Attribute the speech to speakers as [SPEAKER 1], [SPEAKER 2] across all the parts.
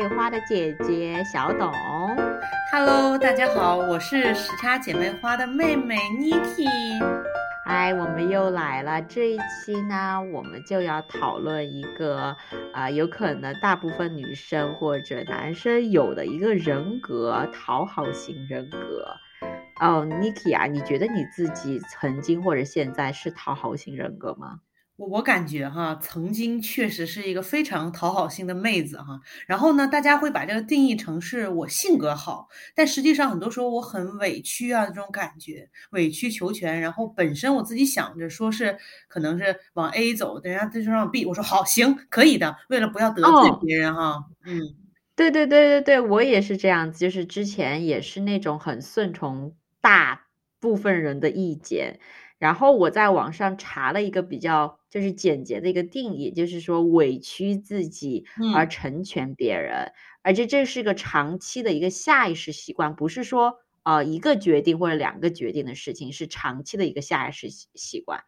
[SPEAKER 1] 妹花的姐姐小董。
[SPEAKER 2] Hello，大家好，我是时差姐妹花的妹妹 Niki。
[SPEAKER 1] 嗨，我们又来了。这一期呢，我们就要讨论一个啊、有可能大部分女生或者男生有的一个人格——讨好型人格。哦，Niki 啊，你觉得你自己曾经或者现在是讨好型人格吗？
[SPEAKER 2] 我我感觉哈，曾经确实是一个非常讨好型的妹子哈。然后呢，大家会把这个定义成是我性格好，但实际上很多时候我很委屈啊，这种感觉，委曲求全。然后本身我自己想着说是可能是往 A 走，人家就让 B，我说好行可以的，为了不要得罪
[SPEAKER 1] 哦
[SPEAKER 2] 别人哈，嗯。
[SPEAKER 1] 对对对对对，我也是这样子，就是之前也是那种很顺从大部分人的意见，然后我在网上查了一个比较就是简洁的一个定义，就是说委屈自己而
[SPEAKER 2] 嗯
[SPEAKER 1] 成全别人，而且这是个长期的一个下意识习惯，不是说呃一个决定或者两个决定的事情，是长期的一个下意识习习惯。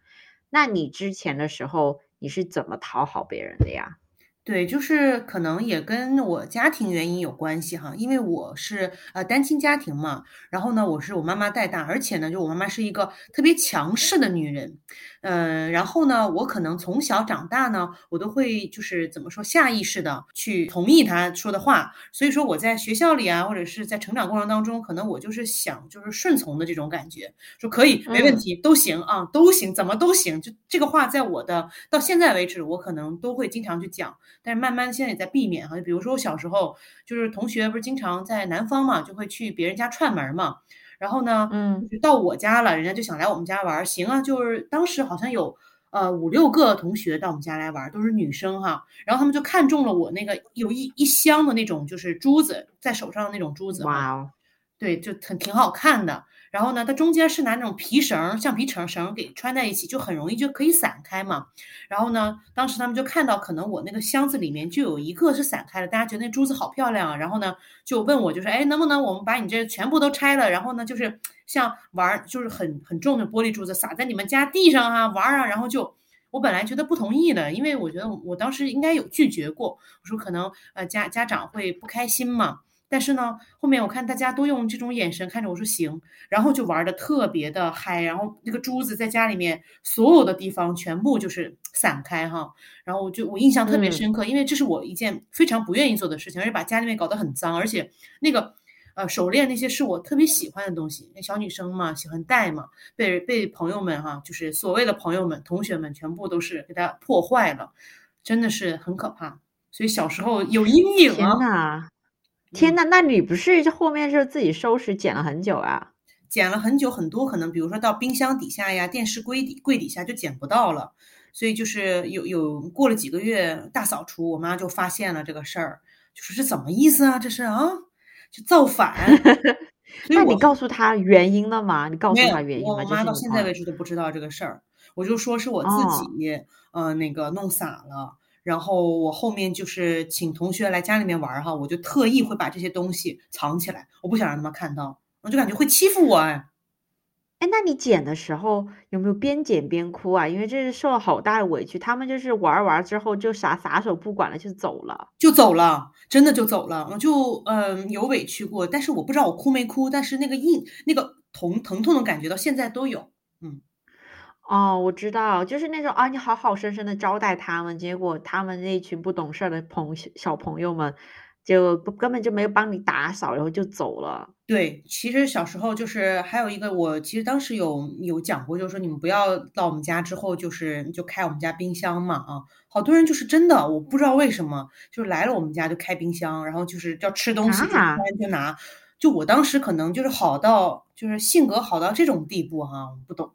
[SPEAKER 1] 那你之前的时候你是怎么讨好别人的呀？
[SPEAKER 2] 对，就是可能也跟我家庭原因有关系哈，因为我是呃单亲家庭嘛，然后呢，我是我妈妈带大，而且呢，就我妈妈是一个特别强势的女人，嗯、然后呢，我可能从小长大呢，我都会就是怎么说，下意识的去同意她说的话，所以说我在学校里啊，或者是在成长过程当中，可能我就是想就是顺从的这种感觉，说可以没问
[SPEAKER 1] 嗯
[SPEAKER 2] 题，都行啊，都行，怎么都行，就这个话在我的到现在为止，我可能都会经常去讲。但是慢慢现在也在避免哈，就比如说我小时候就是同学不是经常在南方嘛，就会去别人家串门儿嘛，然后呢，
[SPEAKER 1] 嗯
[SPEAKER 2] 就是到我家了，人家就想来我们家玩儿，行啊，就是当时好像有呃五六个同学到我们家来玩儿，都是女生哈，然后他们就看中了我那个有一一箱的那种就是珠子，在手上的那种珠子，
[SPEAKER 1] 哇哦，
[SPEAKER 2] 对，就很挺好看的。然后呢，它中间是拿那种皮绳、橡皮绳绳给穿在一起，就很容易就可以散开嘛。然后呢，当时他们就看到，可能我那个箱子里面就有一个是散开的，大家觉得那珠子好漂亮啊。然后呢，就问我，就是哎，能不能我们把你这全部都拆了？然后呢，就是像玩儿，就是很很重的玻璃珠子撒在你们家地上啊，玩儿啊。然后就我本来觉得不同意的，因为我觉得我当时应该有拒绝过，我说可能呃家家长会不开心嘛。但是呢，后面我看大家都用这种眼神看着我说行，然后就玩的特别的嗨，然后那个珠子在家里面所有的地方全部就是散开哈，然后我就我印象特别
[SPEAKER 1] 嗯。
[SPEAKER 2] 深刻，因为这是我一件非常不愿意做的事情，而且把家里面搞得很脏，而且那个呃手链那些是我特别喜欢的东西，那小女生嘛喜欢戴嘛，被被朋友们哈，就是所谓的朋友们、同学们全部都是给它破坏了，真的是很可怕，所以小时候有阴影
[SPEAKER 1] 天
[SPEAKER 2] 啊。
[SPEAKER 1] 呐！天
[SPEAKER 2] 嗯
[SPEAKER 1] 呐，那你不是后面是自己收拾捡了很久啊？
[SPEAKER 2] 捡了很久，很多可能，比如说到冰箱底下呀、电视柜底柜底下就捡不到了，所以就是有有过了几个月大扫除，我妈就发现了这个事儿，就说这怎么意思啊？这是啊，就造反。
[SPEAKER 1] 那你告诉他原因了吗？你告诉他原因吗？
[SPEAKER 2] 我我妈到现在为止都不知道这个事儿，我就说是我自
[SPEAKER 1] 哦，
[SPEAKER 2] 己呃那个弄洒了。然后我后面就是请同学来家里面玩儿哈，我就特意会把这些东西藏起来，我不想让他们看到，我就感觉会欺负我哎。
[SPEAKER 1] 哎，那你捡的时候有没有边捡边哭啊？因为这是受了好大的委屈，他们就是玩儿玩之后就啥撒手不管了就走了。
[SPEAKER 2] 就走了，真的就走了。我就嗯有委屈过，但是我不知道我哭没哭，但是那个印那个疼疼痛的感觉到现在都有。嗯，
[SPEAKER 1] 哦，我知道，就是那种啊，你好好生生的招待他们，结果他们那群不懂事儿的朋小朋友们，就不根本就没有帮你打扫，然后就走了。
[SPEAKER 2] 对，其实小时候就是还有一个，我其实当时有有讲过，就是说你们不要到我们家之后，就是就开我们家冰箱嘛啊，好多人就是真的，我不知道为什么，就是来了我们家就开冰箱，然后就是要吃东西就突
[SPEAKER 1] 啊，
[SPEAKER 2] 然就拿，就我当时可能就是好到就是性格好到这种地步哈，我不懂，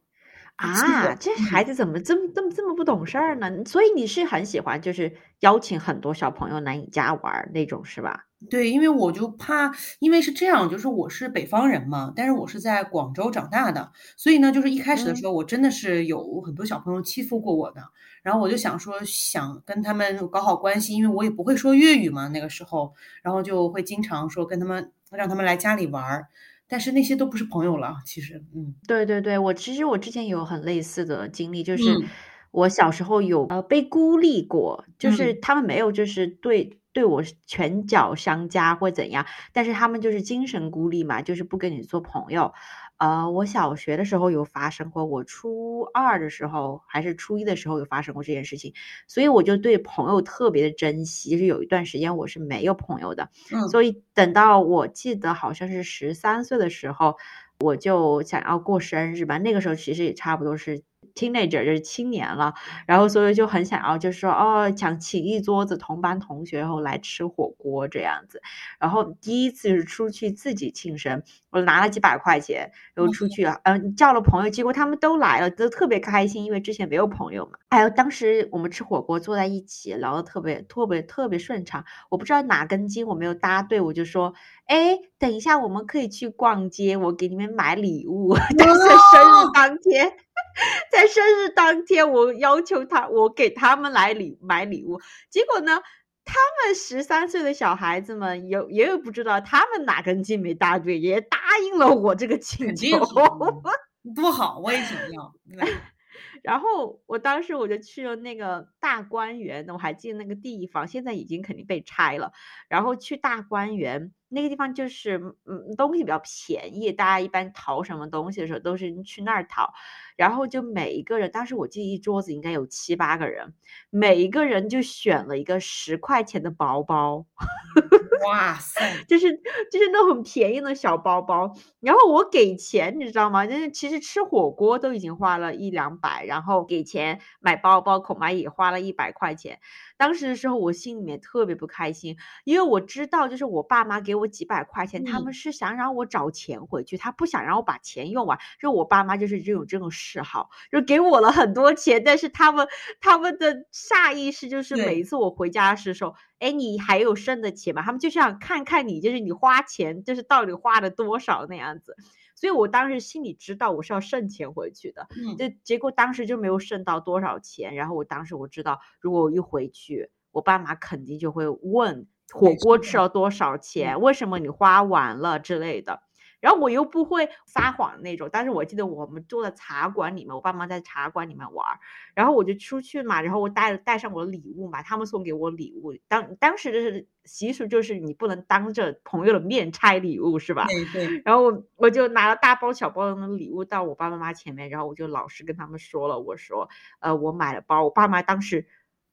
[SPEAKER 1] 啊，这孩
[SPEAKER 2] 嗯。
[SPEAKER 1] 子怎么这么这么这么不懂事儿呢？所以你是很喜欢就是邀请很多小朋友来你家玩儿那种是吧？
[SPEAKER 2] 对，因为我就怕，因为是这样，就是我是北方人嘛，但是我是在广州长大的，所以呢，就是一开始的时
[SPEAKER 1] 嗯，
[SPEAKER 2] 候，我真的是有很多小朋友欺负过我的，然后我就想说，想跟他们搞好关系，因为我也不会说粤语嘛，那个时候，然后就会经常说跟他们让他们来家里玩儿，但是那些都不是朋友了，其实，嗯。
[SPEAKER 1] 对对对，我其实我之前有很类似的经历，就是
[SPEAKER 2] 嗯
[SPEAKER 1] 我小时候有呃被孤立过，就是
[SPEAKER 2] 嗯
[SPEAKER 1] 他们没有就是对对我拳脚相加或怎样，但是他们就是精神孤立嘛，就是不跟你做朋友。呃，我小学的时候有发生过，我初二的时候还是初一的时候有发生过这件事情，所以我就对朋友特别的珍惜，就是有一段时间我是没有朋友的。
[SPEAKER 2] 嗯
[SPEAKER 1] 所以等到我记得好像是十三岁的时候，我就想要过生日吧。那个时候其实也差不多是 teenager，就是青年了。然后所以就很想要，就是说哦，想请一桌子同班同学，然后来吃火锅这样子。然后第一次是出去自己庆生，我拿了几百块钱，然后出去啊，嗯、叫了朋友，结果他们都来了，都特别开心，因为之前没有朋友嘛。还有当时我们吃火锅坐在一起，聊得特别特别特别顺畅。我不知道哪根筋我没有搭对，我就说，哎，等一下我们可以去逛街，我给你们买礼物。但是生日当天，在生日当天，我要求他，我给他们来礼买礼物，结果呢？他们十三岁的小孩子们有也有不知道他们哪根筋没搭对，也答应了我这个请求。
[SPEAKER 2] 是多好，我也想要。
[SPEAKER 1] 然后我当时我就去了那个大观园，我还记得那个地方，现在已经肯定被拆了。然后去大观园那个地方，就是嗯东西比较便宜，大家一般淘什么东西的时候都是去那儿淘。然后就每一个人，当时我记得一桌子应该有七八个人，每一个人就选了一个十块钱的包包。
[SPEAKER 2] 哇塞，
[SPEAKER 1] 就是就是那种很便宜的小包包，然后我给钱，你知道吗？就是其实吃火锅都已经花了一两百，然后给钱买包包，恐怕也花了一百块钱。当时的时候，我心里面特别不开心，因为我知道，就是我爸妈给我几百块钱，他
[SPEAKER 2] 嗯
[SPEAKER 1] 们是想让我找钱回去，他不想让我把钱用完。就我爸妈就是这种这种嗜好，就给我了很多钱，但是他们他们的下意识就是每一次我回家的时候，哎，你还有剩的钱吗？他们就想看看你，就是你花钱，就是到底花了多少那样子。所以我当时心里知道我是要剩钱回去的，
[SPEAKER 2] 嗯，
[SPEAKER 1] 就结果当时就没有剩到多少钱。然后我当时我知道，如果我一回去，我爸妈肯定就会问火锅吃了多少钱，为什么你花完了之类的。然后我又不会撒谎那种，但是我记得我们坐在茶馆里面，我爸妈在茶馆里面玩儿，然后我就出去嘛，然后我带带上我的礼物嘛，他们送给我礼物，当当时就是习俗就是你不能当着朋友的面拆礼物，是吧？
[SPEAKER 2] 对对，
[SPEAKER 1] 然后我我就拿了大包小包的那礼物到我爸爸妈妈前面，然后我就老实跟他们说了，我说，呃，我买了包，我爸妈当时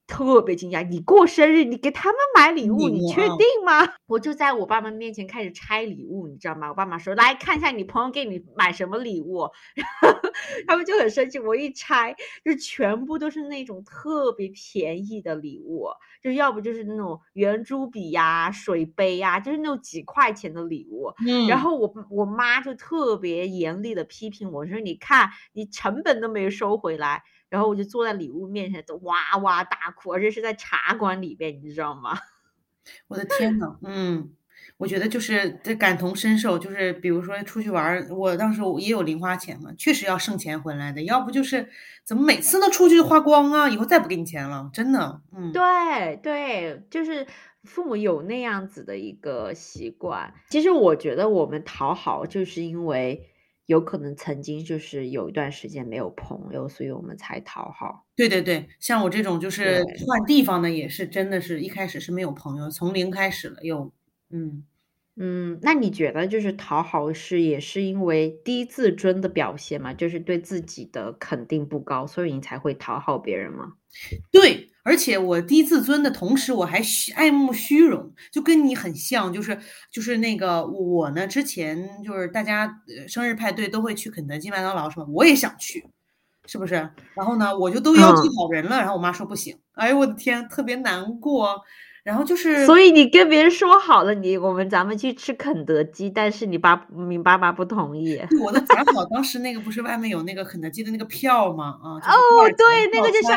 [SPEAKER 1] 特别惊讶，你过生日你给他们买礼物，你确定吗？我就在我爸妈面前开始拆礼物，你知道吗？我爸妈说，来看一下你朋友给你买什么礼物，然后他们就很生气，我一拆就全部都是那种特别便宜的礼物，就要不就是那种圆珠笔呀、水杯呀，就是那种几块钱的礼物。
[SPEAKER 2] 嗯，
[SPEAKER 1] 然后我我妈就特别严厉的批评我说：“你看，你成本都没有收回来。”然后我就坐在礼物面前，都哇哇大哭，而且是在茶馆里边，你知道吗？
[SPEAKER 2] 我的天呐，嗯，我觉得就是这感同身受，就是比如说出去玩，我当时我也有零花钱嘛，确实要剩钱回来的，要不就是怎么每次都出去花光啊，以后再不给你钱了，真的，嗯，
[SPEAKER 1] 对对，就是父母有那样子的一个习惯。其实我觉得我们讨好，就是因为有可能曾经就是有一段时间没有朋友，所以我们才讨好。
[SPEAKER 2] 对对对，像我这种就是换地方的，也是真的是一开始是没有朋友，从零开始了又，嗯。
[SPEAKER 1] 嗯，那你觉得就是讨好是也是因为低自尊的表现嘛？就是对自己的肯定不高，所以你才会讨好别人吗？
[SPEAKER 2] 对，而且我低自尊的同时，我还虚爱慕虚荣，就跟你很像，就是就是那个我呢，之前就是大家呃生日派对都会去肯德基、麦当劳什么，我也想去，是不是？然后呢，我就都邀请好人了，然后我妈说不行，哎呦我的天，特别难过。然后就是，
[SPEAKER 1] 所以你跟别人说好了，你我们咱们去吃肯德基，但是你爸你爸妈不同意。
[SPEAKER 2] 我都攒好，当时那个不是外面有那个肯德基的那个票吗？啊，就是
[SPEAKER 1] 哦对，那个就
[SPEAKER 2] 是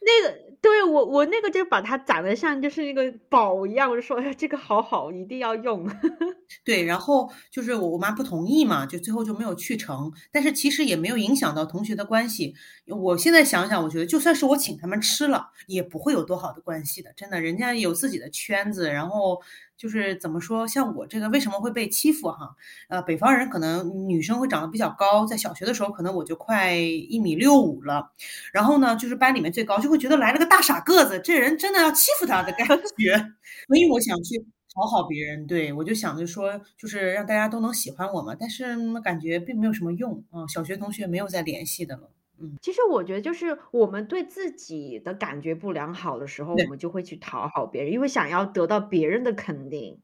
[SPEAKER 1] 那个，对我我那个就把它长得像就是那个宝一样，我就说哎呀这个好好，一定要用。
[SPEAKER 2] 对，然后就是我我妈不同意嘛，就最后就没有去成。但是其实也没有影响到同学的关系。我现在想想，我觉得就算是我请他们吃了，也不会有多好的关系的。真的，人家有自己的圈子，然后就是怎么说，像我这个为什么会被欺负哈？呃，北方人可能女生会长得比较高，在小学的时候可能我就快一米六五了，然后呢，就是班里面最高，就会觉得来了个大傻个子，这人真的要欺负他的感觉，所以我想去讨好别人，对我就想着说，就是让大家都能喜欢我嘛，但是感觉并没有什么用啊，小学同学没有再联系的了。嗯，
[SPEAKER 1] 其实我觉得就是我们对自己的感觉不良好的时候，我们就会去讨好别人，因为想要得到别人的肯定。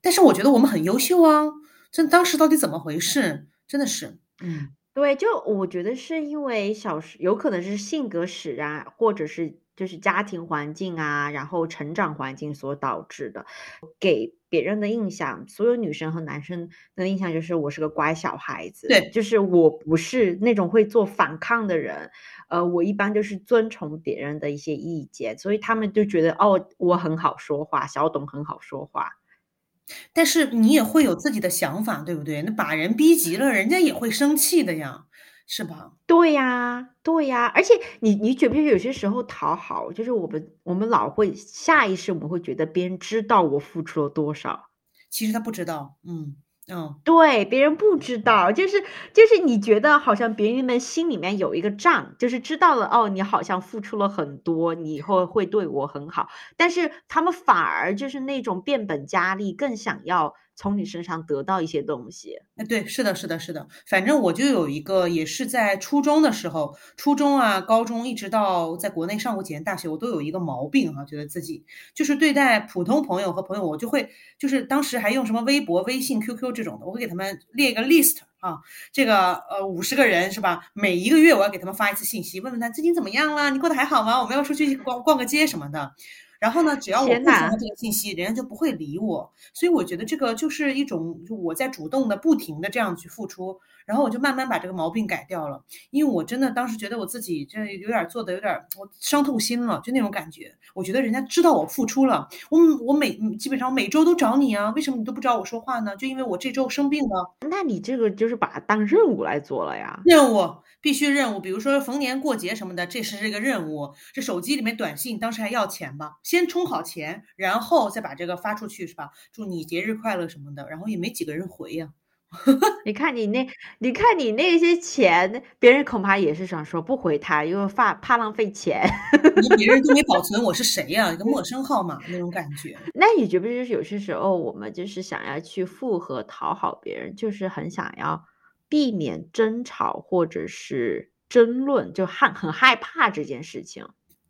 [SPEAKER 2] 但是我觉得我们很优秀啊！这当时到底怎么回事？真的是，嗯，
[SPEAKER 1] 对，就我觉得是因为小时有可能是性格使然，或者是。就是家庭环境啊，然后成长环境所导致的，给别人的印象，所有女生和男生的印象就是我是个乖小孩子，
[SPEAKER 2] 对，
[SPEAKER 1] 就是我不是那种会做反抗的人，呃，我一般就是遵从别人的一些意见，所以他们就觉得哦，我很好说话，小董很好说话，
[SPEAKER 2] 但是你也会有自己的想法，对不对？那把人逼急了，人家也会生气的呀。是吧？
[SPEAKER 1] 对呀，对呀，而且你你觉不觉得有些时候讨好，就是我们我们老会下意识我们会觉得别人知道我付出了多少，
[SPEAKER 2] 其实他不知道，嗯嗯，
[SPEAKER 1] 对，别人不知道，就是就是你觉得好像别人们心里面有一个账，就是知道了哦，你好像付出了很多，你以后会对我很好，但是他们反而就是那种变本加厉，更想要。从你身上得到一些东西，
[SPEAKER 2] 哎，对，是的，是的，是的，反正我就有一个，也是在初中的时候，初中啊，高中，一直到在国内上过几年大学，我都有一个毛病哈，觉得自己就是对待普通朋友和朋友，我就会就是当时还用什么微博、微信、QQ 这种的，我会给他们列一个 list 啊，这个呃五十个人是吧？每一个月我要给他们发一次信息，问问他最近怎么样了，你过得还好吗？我们要出去逛逛个街什么的。然后呢，只要我不喜欢这个信息，人家就不会理我。所以我觉得这个就是一种，就我在主动的、不停的这样去付出，然后我就慢慢把这个毛病改掉了。因为我真的当时觉得我自己这有点做的有点，我伤透心了，就那种感觉。我觉得人家知道我付出了，我我每基本上每周都找你啊，为什么你都不找我说话呢？就因为我这周生病了。
[SPEAKER 1] 那你这个就是把它当任务来做了呀？
[SPEAKER 2] 任务。必须任务，比如说逢年过节什么的，这是这个任务。这手机里面短信当时还要钱吧？先充好钱，然后再把这个发出去，是吧？祝你节日快乐什么的，然后也没几个人回呀。
[SPEAKER 1] 你看你那，你看你那些钱，别人恐怕也是想说不回他，因为怕怕浪费钱。
[SPEAKER 2] 别人都没保存我是谁呀？一个陌 生号码那种感觉。
[SPEAKER 1] 那你觉不觉得有些时候我们就是想要去附和讨好别人，就是很想要。避免争吵或者是争论，就害很害怕这件事情，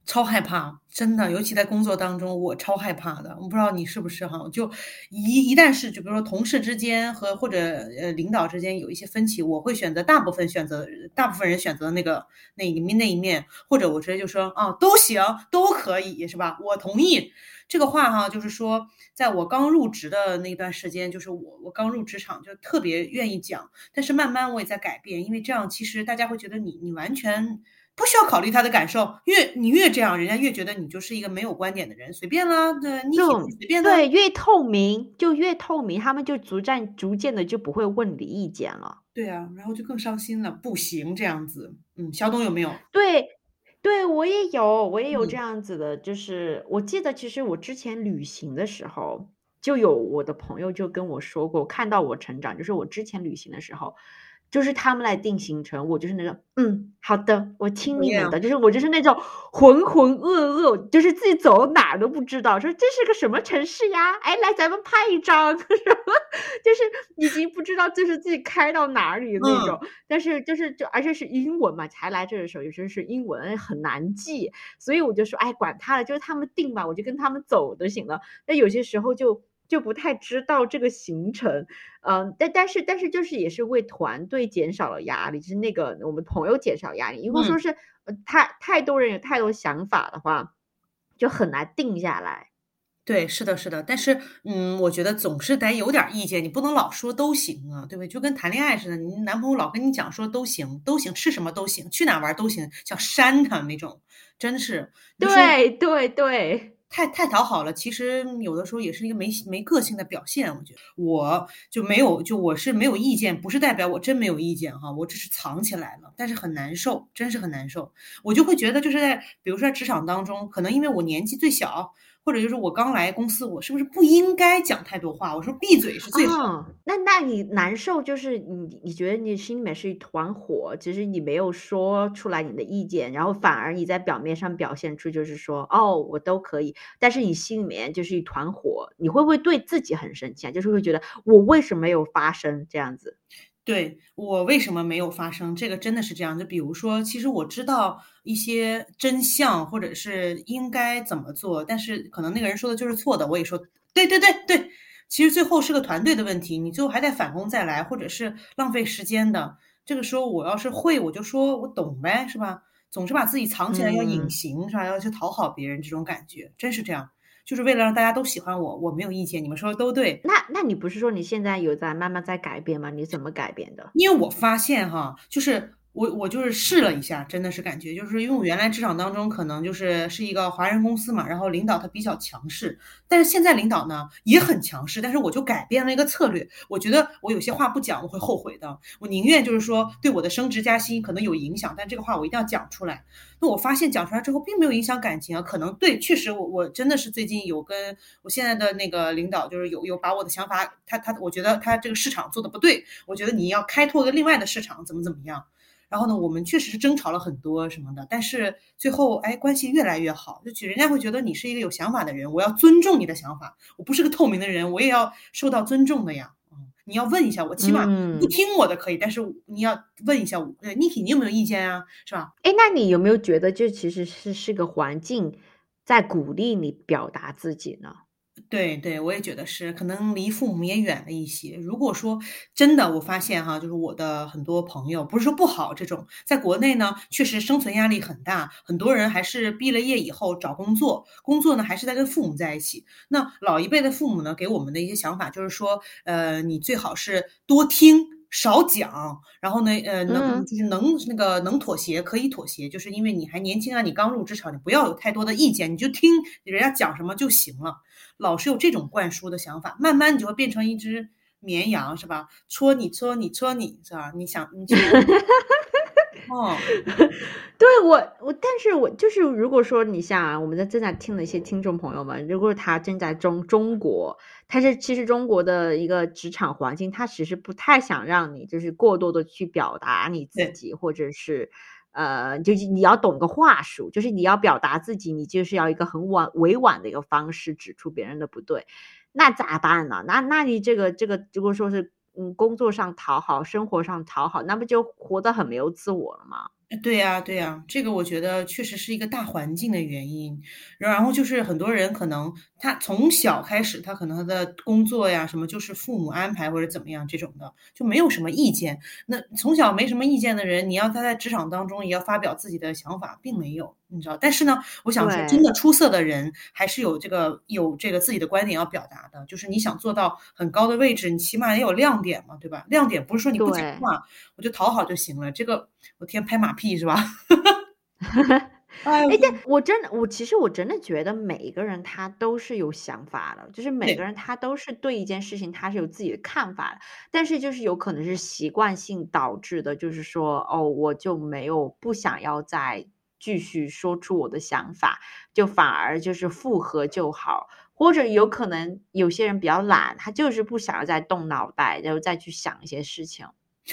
[SPEAKER 2] 超害怕，真的，尤其在工作当中，我超害怕的。我不知道你是不是哈？就一一旦是就比如说同事之间和或者呃领导之间有一些分歧，我会选择大部分选择大部分人选择那个那一面那一面，或者我直接就说啊都行都可以是吧？我同意。这个话哈，就是说，在我刚入职的那段时间，就是我我刚入职场就特别愿意讲，但是慢慢我也在改变，因为这样其实大家会觉得你你完全不需要考虑他的感受，越你越这样，人家越觉得你就是一个没有观点的人，随便啦，对，你随便
[SPEAKER 1] 对，越透明就越透明，他们就逐渐逐渐的就不会问你意见了，
[SPEAKER 2] 对啊，然后就更伤心了，不行这样子，嗯，小董有没有？
[SPEAKER 1] 对。对，我也有，我也有这样子的，就是我记得，其实我之前旅行的时候，就有我的朋友就跟我说过，看到我成长，就是我之前旅行的时候。就是他们来定行程，我就是那种，嗯，好的，我听你们的。就是我就是那种浑浑噩噩，就是自己走到哪都不知道，说这是个什么城市呀？哎，来咱们拍一张，什么？就是已经不知道就是自己开到哪里那种。但是就是就而且是英文嘛，才来这的时候有些是英文很难记，所以我就说，哎，管他了，就是他们定吧，我就跟他们走就行了。那有些时候就。就不太知道这个行程，嗯，但但是但是就是也是为团队减少了压力，就是那个我们朋友减少压力。如果说是太太多人有太多想法的话，就很难定下来。
[SPEAKER 2] 对，是的，是的。但是，嗯，我觉得总是得有点意见，你不能老说都行啊，对不对？就跟谈恋爱似的，你男朋友老跟你讲说都行，都行，吃什么都行，去哪玩都行，想扇他那种，真是。
[SPEAKER 1] 对对对。
[SPEAKER 2] 太太讨好了，其实有的时候也是一个没没个性的表现。我觉得我就没有，就我是没有意见，不是代表我真没有意见哈，我只是藏起来了，但是很难受，真是很难受。我就会觉得就是在比如说在职场当中，可能因为我年纪最小，或者就是我刚来公司，我是不是不应该讲太多话？我说闭嘴是最好。
[SPEAKER 1] 哦，那那你难受就是你你觉得你心里面是一团火，其实你没有说出来你的意见，然后反而你在表面上表现出就是说哦我都可以，但是你心里面就是一团火，你会不会对自己很生气啊？就是会觉得我为什么没有发声这样子？
[SPEAKER 2] 对我为什么没有发生？这个真的是这样。就比如说，其实我知道一些真相，或者是应该怎么做，但是可能那个人说的就是错的。我也说，对对对对。其实最后是个团队的问题，你最后还得返工再来，或者是浪费时间的。这个时候我要是会，我就说我懂呗，是吧？总是把自己藏起来，要隐形，是吧？要去讨好别人，这种感觉真是这样。就是为了让大家都喜欢我，我没有意见。你们说的都对。
[SPEAKER 1] 那那你不是说你现在有在慢慢在改变吗？你怎么改变的？
[SPEAKER 2] 因为我发现哈，就是。我我就是试了一下，真的是感觉，就是因为我原来职场当中可能就是是一个华人公司嘛，然后领导他比较强势，但是现在领导呢也很强势，但是我就改变了一个策略，我觉得我有些话不讲我会后悔的，我宁愿就是说对我的升职加薪可能有影响，但这个话我一定要讲出来。那我发现讲出来之后并没有影响感情啊，可能对，确实我我真的是最近有跟我现在的那个领导就是有有把我的想法，他他我觉得他这个市场做的不对，我觉得你要开拓个另外的市场怎么怎么样。然后呢，我们确实是争吵了很多什么的，但是最后哎，关系越来越好。就人家会觉得你是一个有想法的人，我要尊重你的想法。我不是个透明的人，我也要受到尊重的呀。嗯，你要问一下我，起码不听我的可以，但是你要问一下我，Niki，你有没有意见啊？是吧？
[SPEAKER 1] 哎，那你有没有觉得这其实是是个环境在鼓励你表达自己呢？
[SPEAKER 2] 对对，我也觉得是，可能离父母也远了一些。如果说真的，我发现哈，就是我的很多朋友，不是说不好，这种在国内呢，确实生存压力很大，很多人还是毕了业以后找工作，工作呢还是在跟父母在一起。那老一辈的父母呢，给我们的一些想法就是说，呃，你最好是多听。少讲，然后呢，呃，能就是能那个能妥协可以妥协，就是因为你还年轻啊，你刚入职场，你不要有太多的意见，你就听人家讲什么就行了。老是有这种灌输的想法，慢慢你就会变成一只绵羊，是吧？戳你戳你戳你，是吧？你想你就。哦，
[SPEAKER 1] 对我我，但是我就是，如果说你像我们在正在听的一些听众朋友们，如果他正在中中国，他是其实中国的一个职场环境，他其实不太想让你就是过多的去表达你自己，或者是呃，就是你要懂个话术，就是你要表达自己，你就是要一个很婉委婉的一个方式指出别人的不对，那咋办呢？那那你这个这个如果说是。嗯，工作上讨好，生活上讨好，那不就活得很没有自我了吗？
[SPEAKER 2] 对呀，对呀，这个我觉得确实是一个大环境的原因。然后就是很多人可能他从小开始，他可能他的工作呀什么就是父母安排或者怎么样这种的，就没有什么意见。那从小没什么意见的人，你要他在职场当中也要发表自己的想法，并没有，你知道。但是呢，我想说，真的出色的人还是有这个有这个自己的观点要表达的。就是你想做到很高的位置，你起码也有亮点嘛，对吧？亮点不是说你不讲话，我就讨好就行了。这个我天拍马。屁是吧？
[SPEAKER 1] 哎，但我真的，我其实我真的觉得每一个人他都是有想法的，就是每个人他都是对一件事情他是有自己的看法的，但是就是有可能是习惯性导致的，就是说哦，我就没有不想要再继续说出我的想法，就反而就是复合就好，或者有可能有些人比较懒，他就是不想要再动脑袋，然后再去想一些事情。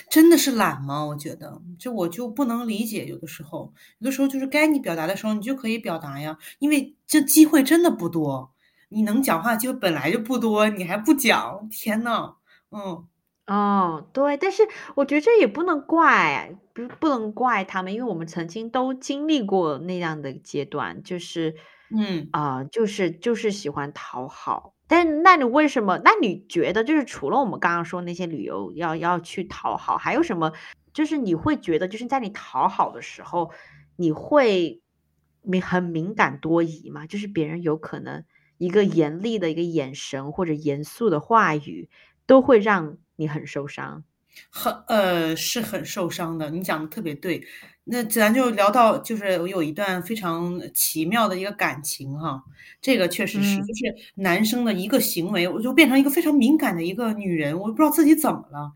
[SPEAKER 2] 真的是懒吗？我觉得，就我就不能理解。有的时候，有的时候就是该你表达的时候，你就可以表达呀。因为这机会真的不多，你能讲话机会本来就不多，你还不讲，天呐，嗯，
[SPEAKER 1] 哦，对。但是我觉得这也不能怪，不不能怪他们，因为我们曾经都经历过那样的阶段，就是，
[SPEAKER 2] 嗯
[SPEAKER 1] 啊，就是就是喜欢讨好。但那你为什么？那你觉得就是除了我们刚刚说那些旅游要要去讨好，还有什么？就是你会觉得就是在你讨好的时候，你会敏很敏感多疑吗？就是别人有可能一个严厉的一个眼神或者严肃的话语，都会让你很受伤。
[SPEAKER 2] 很呃是很受伤的，你讲的特别对。那咱就聊到，就是我有一段非常奇妙的一个感情哈，这个确实是，就是男生的一个行为，我就变成一个非常敏感的一个女人，我不知道自己怎么了，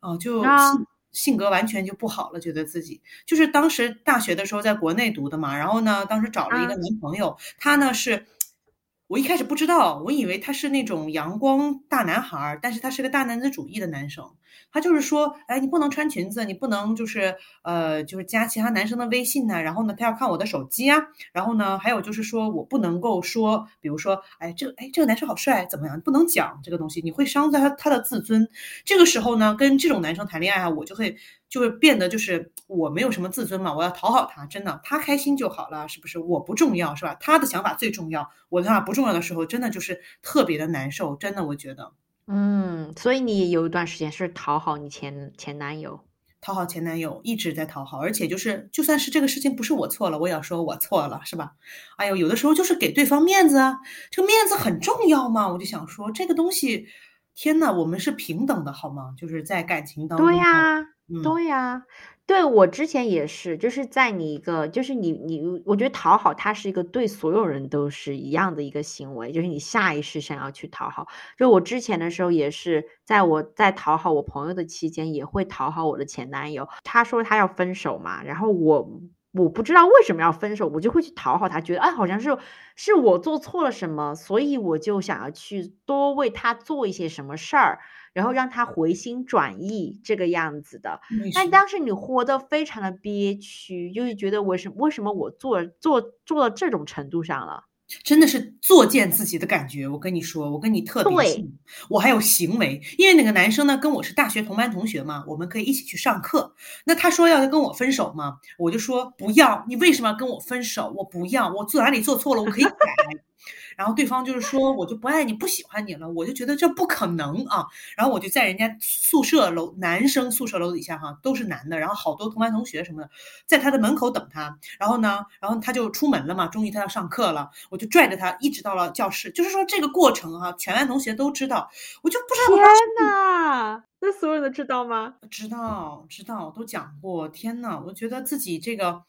[SPEAKER 2] 哦，就性性格完全就不好了，觉得自己就是当时大学的时候在国内读的嘛，然后呢，当时找了一个男朋友，他呢是。我一开始不知道，我以为他是那种阳光大男孩儿，但是他是个大男子主义的男生。他就是说，哎，你不能穿裙子，你不能就是呃，就是加其他男生的微信呐、然后呢，他要看我的手机啊。然后呢，还有就是说我不能够说，比如说，哎，这个哎这个男生好帅，怎么样？不能讲这个东西，你会伤在他他的自尊。这个时候呢，跟这种男生谈恋爱啊，我就会就会变得就是我没有什么自尊嘛，我要讨好他，真的，他开心就好了，是不是？我不重要，是吧？他的想法最重要，我的想法不重要的时候，真的就是特别的难受，真的，我觉得
[SPEAKER 1] 嗯，所以你有一段时间是讨好你前前男友。
[SPEAKER 2] 讨好前男友一直在讨好，而且就是就算是这个事情不是我错了，我也要说我错了，是吧？哎呦，有的时候就是给对方面子啊，这个面子很重要嘛，我就想说这个东西，天呐，我们是平等的好吗？就是在感情当中，
[SPEAKER 1] 对呀，
[SPEAKER 2] 嗯，
[SPEAKER 1] 对呀，对，我之前也是，就是在你一个，就是你你，我觉得讨好他是一个对所有人都是一样的一个行为，就是你下意识想要去讨好。就我之前的时候也是，在我在讨好我朋友的期间，也会讨好我的前男友。他说他要分手嘛，然后我我不知道为什么要分手，我就会去讨好他，觉得哎好像是是我做错了什么，所以我就想要去多为他做一些什么事儿。然后让他回心转意这个样子的。但当时你活得非常的憋屈，就是觉得为什为什么我做做做到这种程度上了？
[SPEAKER 2] 真的是作践自己的感觉。我跟你说，我跟你特别
[SPEAKER 1] 对，
[SPEAKER 2] 我还有行为，因为那个男生呢跟我是大学同班同学嘛，我们可以一起去上课。那他说要跟我分手嘛，我就说不要，你为什么要跟我分手？我不要，我做哪里做错了，我可以改。然后对方就是说我就不爱你，不喜欢你了，我就觉得这不可能啊。然后我就在人家宿舍楼男生宿舍楼底下哈，都是男的，然后好多同班同学什么的，在他的门口等他。然后呢，然后他就出门了嘛，终于他要上课了，我就拽着他一直到了教室。就是说这个过程哈、全班同学都知道，我就不知道
[SPEAKER 1] 天呐，那所有人都知道吗？
[SPEAKER 2] 知道知道都讲过。天呐，我觉得自己这个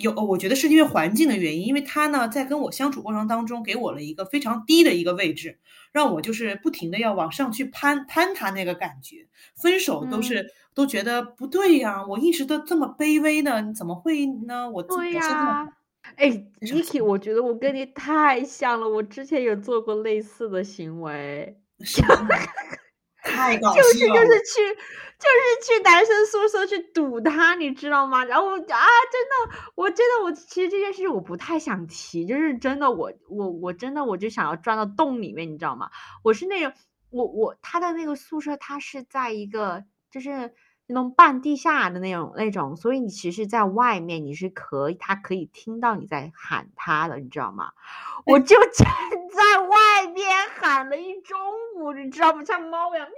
[SPEAKER 2] 有，我觉得是因为环境的原因，因为他呢在跟我相处过程当中给我了一个非常低的一个位置，让我就是不停的要往上去攀攀他那个感觉。分手都是、
[SPEAKER 1] 嗯
[SPEAKER 2] 都觉得不对呀，我一直都这么卑微呢，你怎么会呢？我自
[SPEAKER 1] 对呀。哎
[SPEAKER 2] 非常
[SPEAKER 1] ，Niki，我觉得我跟你太像了，我之前有做过类似的行为。
[SPEAKER 2] 是吗太搞
[SPEAKER 1] 就是
[SPEAKER 2] 笑了。
[SPEAKER 1] 就是去就是去男生宿舍去堵他，你知道吗？然后我啊，真的，我真的，我其实这件事我不太想提，就是真的我，我我真的我就想要钻到洞里面，你知道吗？我是那种，我我他的那个宿舍，他是在一个就是那种半地下的那种那种，所以你其实在外面你是可以，他可以听到你在喊他的，你知道吗？我就 站在外边喊了一中午，你知道吗？像猫一样喵喵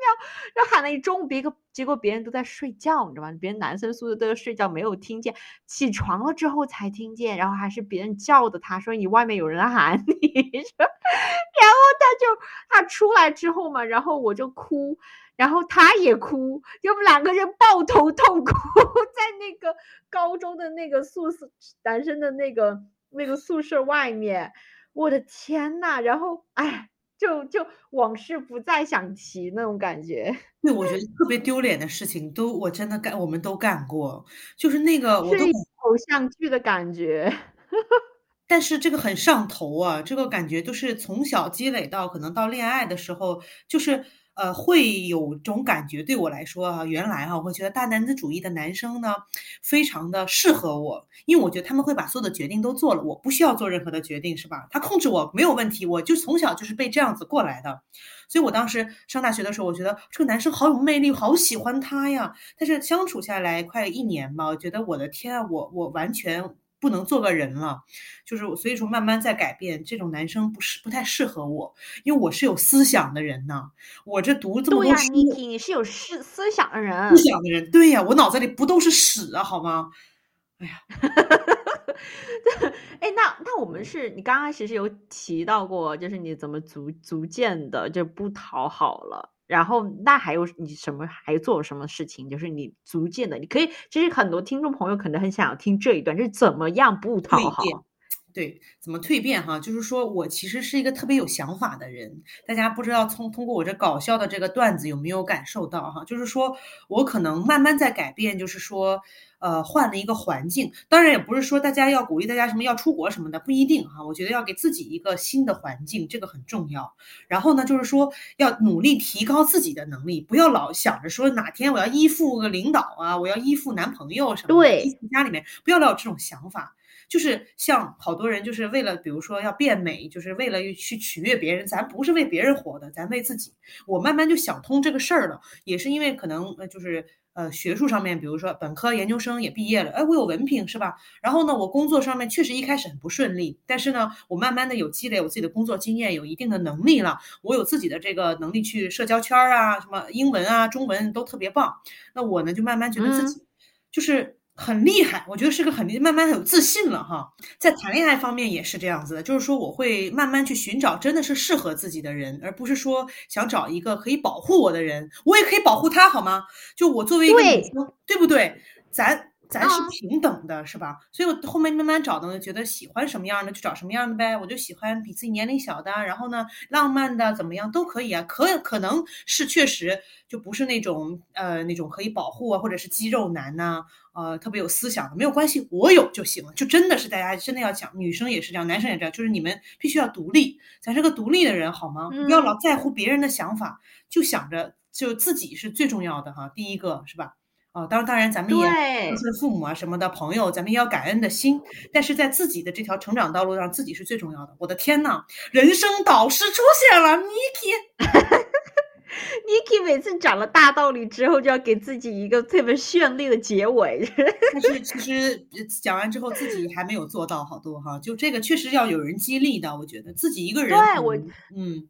[SPEAKER 1] 喵，然后喊了一中午，别个结果别人都在睡觉，你知道吗？别人男生宿舍都在睡觉，没有听见，起床了之后才听见，然后还是别人叫的他，说你外面有人喊你，说 然后他就他出来之后嘛，然后我就哭。然后他也哭，就我们两个人抱头痛哭，在那个高中的那个宿舍男生的那个那个宿舍外面，我的天呐！然后哎，就就往事不再想提那种感觉，
[SPEAKER 2] 对，我觉得特别丢脸的事情都我真的干，我们都干过。就是那个我都
[SPEAKER 1] 偶像剧的感觉。
[SPEAKER 2] 但是这个很上头啊，这个感觉就是从小积累到可能到恋爱的时候，就是呃会有种感觉。对我来说啊，原来啊，我会觉得大男子主义的男生呢，非常的适合我，因为我觉得他们会把所有的决定都做了，我不需要做任何的决定，是吧？他控制我没有问题，我就从小就是被这样子过来的。所以我当时上大学的时候，我觉得这个男生好有魅力，好喜欢他呀。但是相处下来快一年吧，我觉得我的天啊，我我完全不能做个人了。就是所以说慢慢在改变，这种男生不是不太适合我，因为我是有思想的人呐。我这读这么、多书
[SPEAKER 1] 你是有思思想的人
[SPEAKER 2] 思。想的人，对呀，我脑子里不都是屎啊，好吗？
[SPEAKER 1] 哎，那那我们是你刚刚其实有提到过，就是你怎么逐逐渐的就不讨好了。然后那还有你什么还做了什么事情？就是你逐渐的，你可以，其实很多听众朋友可能很想要听这一段，就是怎么样不讨好。
[SPEAKER 2] 蜕变，对，怎么蜕变哈？就是说我其实是一个特别有想法的人，大家不知道从通过我这搞笑的这个段子有没有感受到哈？就是说我可能慢慢在改变，就是说，呃，换了一个环境。当然也不是说大家要鼓励大家什么要出国什么的，不一定哈。我觉得要给自己一个新的环境，这个很重要。然后呢，就是说要努力提高自己的能力，不要老想着说哪天我要依附个领导啊，我要依附男朋友什么，
[SPEAKER 1] 对，
[SPEAKER 2] 依附家里面，不要老有这种想法。就是像好多人，就是为了比如说要变美，就是为了去取悦别人。咱不是为别人活的，咱为自己。我慢慢就想通这个事儿了，也是因为可能呃，就是呃，学术上面，比如说本科、研究生也毕业了，哎，我有文凭是吧？然后呢，我工作上面确实一开始很不顺利，但是呢，我慢慢的有积累，我自己的工作经验，有一定的能力了，我有自己的这个能力去社交圈啊，什么英文啊、中文都特别棒。那我呢，就慢慢觉得自己就是。很厉害，我觉得是个很慢慢有自信了哈。在谈恋爱方面也是这样子的，就是说我会慢慢去寻找真的是适合自己的人，而不是说想找一个可以保护我的人，我也可以保护他，好吗？就我作为一个女生，对不对？咱。咱是平等的，是吧？所以我后面慢慢找的，觉得喜欢什么样的就找什么样的呗。我就喜欢比自己年龄小的，然后呢，浪漫的怎么样都可以啊。可可能是确实就不是那种呃那种可以保护啊，或者是肌肉男呐，呃特别有思想的，没有关系，我有就行了。就真的是大家真的要讲，女生也是这样，男生也这样，就是你们必须要独立，咱是个独立的人好吗？不要老在乎别人的想法，就想着就自己是最重要的哈。第一个是吧？哦，当然，当然，咱们也是父母啊什么的朋友，咱们也要感恩的心。但是在自己的这条成长道路上，自己是最重要的。我的天呐，人生导师出现了
[SPEAKER 1] ，Niki，Niki 每次讲了大道理之后，就要给自己一个特别绚丽的结尾。
[SPEAKER 2] 但是 其实讲完之后，自己还没有做到好多哈。就这个确实要有人激励的，我觉得自己一个人，
[SPEAKER 1] 对我，
[SPEAKER 2] 嗯，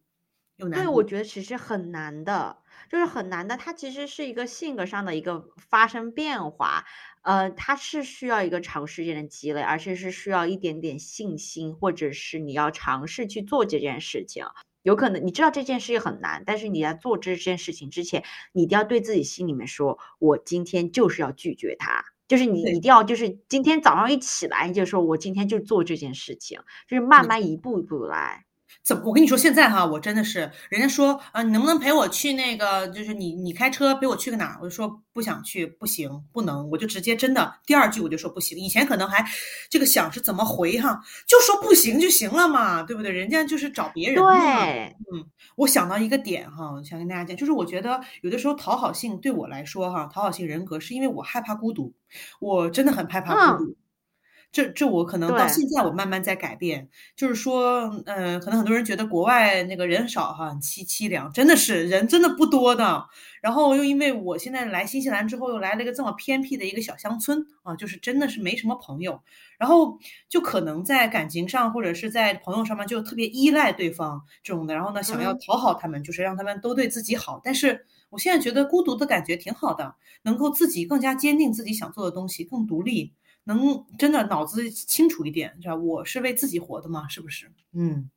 [SPEAKER 2] 有难。
[SPEAKER 1] 对，我觉得其实很难的。就是很难的，它其实是一个性格上的一个发生变化，呃，它是需要一个长时间的积累，而且是需要一点点信心，或者是你要尝试去做这件事情。有可能你知道这件事情很难，但是你在做这件事情之前，你一定要对自己心里面说：“我今天就是要拒绝他。”就是你一定要就是今天早上一起来，你就说我今天就做这件事情，就是慢慢一步一步来。
[SPEAKER 2] 怎么？我跟你说，现在哈，我真的是，人家说啊，你能不能陪我去那个？就是你，你开车陪我去个哪儿？我就说不想去，不行，不能，我就直接真的第二句我就说不行。以前可能还这个想是怎么回哈，就说不行就行了嘛，对不对？人家就是找别人。
[SPEAKER 1] 对，
[SPEAKER 2] 嗯，我想到一个点哈，想跟大家讲，就是我觉得有的时候讨好性对我来说哈，讨好性人格是因为我害怕孤独，我真的很害怕孤独。这这我可能到现在我慢慢在改变，就是说，嗯，可能很多人觉得国外那个人少哈，凄凄凉，真的是人真的不多的。然后又因为我现在来新西兰之后，又来了一个这么偏僻的一个小乡村啊，就是真的是没什么朋友，然后就可能在感情上或者是在朋友上面就特别依赖对方这种的，然后呢想要讨好他们，就是让他们都对自己好。但是我现在觉得孤独的感觉挺好的，能够自己更加坚定自己想做的东西，更独立。能真的脑子清楚一点，知道？我是为自己活的嘛，是不是？嗯，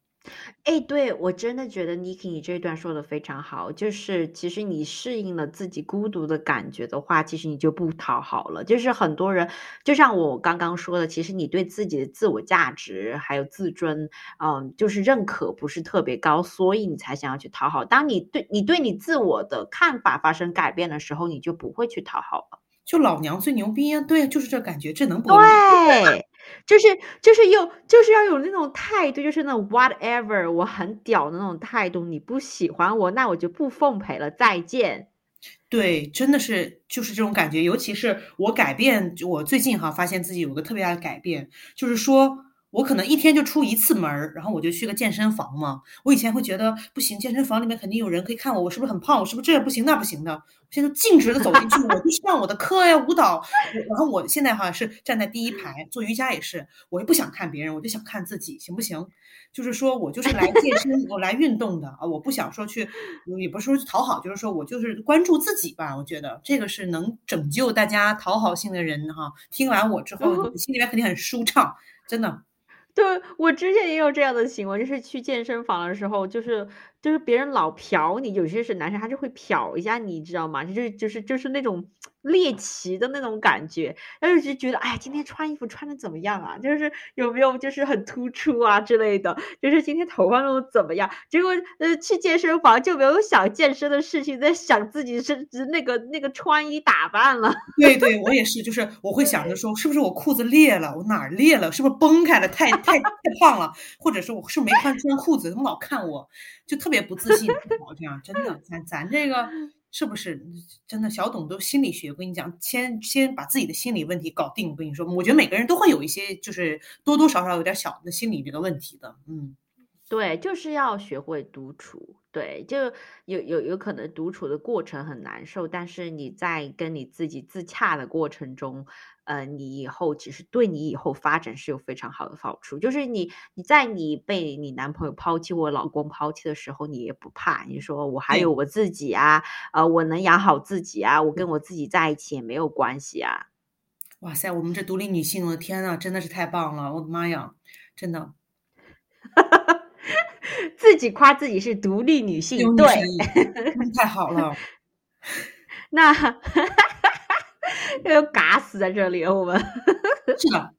[SPEAKER 1] 哎，对我真的觉得 Niki 你这段说的非常好，就是其实你适应了自己孤独的感觉的话，其实你就不讨好了。就是很多人，就像我刚刚说的，其实你对自己的自我价值还有自尊，嗯，就是认可不是特别高，所以你才想要去讨好。当你对你对你自我的看法发生改变的时候，你就不会去讨好了。
[SPEAKER 2] 就老娘最牛逼啊！对，就是这感觉，这能不
[SPEAKER 1] 对？就是就是有就是要有那种态度，就是那种 whatever，我很屌的那种态度。你不喜欢我，那我就不奉陪了，再见。
[SPEAKER 2] 对，真的是就是这种感觉。尤其是我改变，我最近哈发现自己有个特别大的改变，就是说。我可能一天就出一次门儿，然后我就去个健身房嘛。我以前会觉得不行，健身房里面肯定有人可以看我，我是不是很胖？我是不是这也不行那不行的？现在径直的走进去，我就 上我的课呀，舞蹈。然后我现在哈是站在第一排做瑜伽也是，我也不想看别人，我就想看自己，行不行？就是说我就是来健身，我来运动的啊，我不想说去，也不是说去讨好，就是说我就是关注自己吧。我觉得这个是能拯救大家讨好性的人哈。听完我之后，心里面肯定很舒畅，真的。
[SPEAKER 1] 对我之前也有这样的行为，就是去健身房的时候，就是就是别人老瞟你，有些是男生他就会瞟一下你，知道吗？就是就是就是那种猎奇的那种感觉，然后就觉得哎，今天穿衣服穿的怎么样啊？就是有没有就是很突出啊之类的，就是今天头发弄得怎么样？结果呃去健身房就没有想健身的事情，在想自己是那个那个穿衣打扮了。
[SPEAKER 2] 对对，我也是，就是我会想着说，是不是我裤子裂了？我哪儿裂了？是不是崩开了？太太太胖了？或者说我是没穿穿裤子？怎么老看我？就特别不自信，这样真的，咱咱这个是不是真的？小董都心理学，我跟你讲，先先把自己的心理问题搞定。我跟你说，我觉得每个人都会有一些，就是多多少少有点小的心理这个问题的。嗯，
[SPEAKER 1] 对，就是要学会独处。对，就有有有可能独处的过程很难受，但是你在跟你自己自洽的过程中。呃，你以后其实对你以后发展是有非常好的好处。就是你你在你被你男朋友抛弃或老公抛弃的时候，你也不怕。你说我还有我自己啊，呃，我能养好自己啊，我跟我自己在一起也没有关系啊。
[SPEAKER 2] 哇塞，我们这独立女性，我的天呐，真的是太棒了！我的妈呀，真的，
[SPEAKER 1] 自己夸自己是独立女性，对，
[SPEAKER 2] 太好了。
[SPEAKER 1] 那。要嘎死在这里了，我们
[SPEAKER 2] 是的。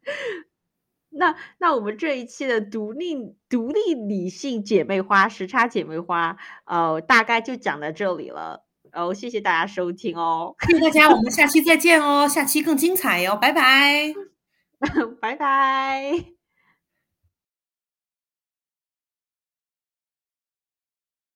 [SPEAKER 1] 那那我们这一期的独立独立女性姐妹花时差姐妹花，呃，大概就讲到这里了。哦，谢谢大家收听哦，
[SPEAKER 2] 谢谢大家，我们 下期再见哦，下期更精彩哟，拜拜，
[SPEAKER 1] 拜拜。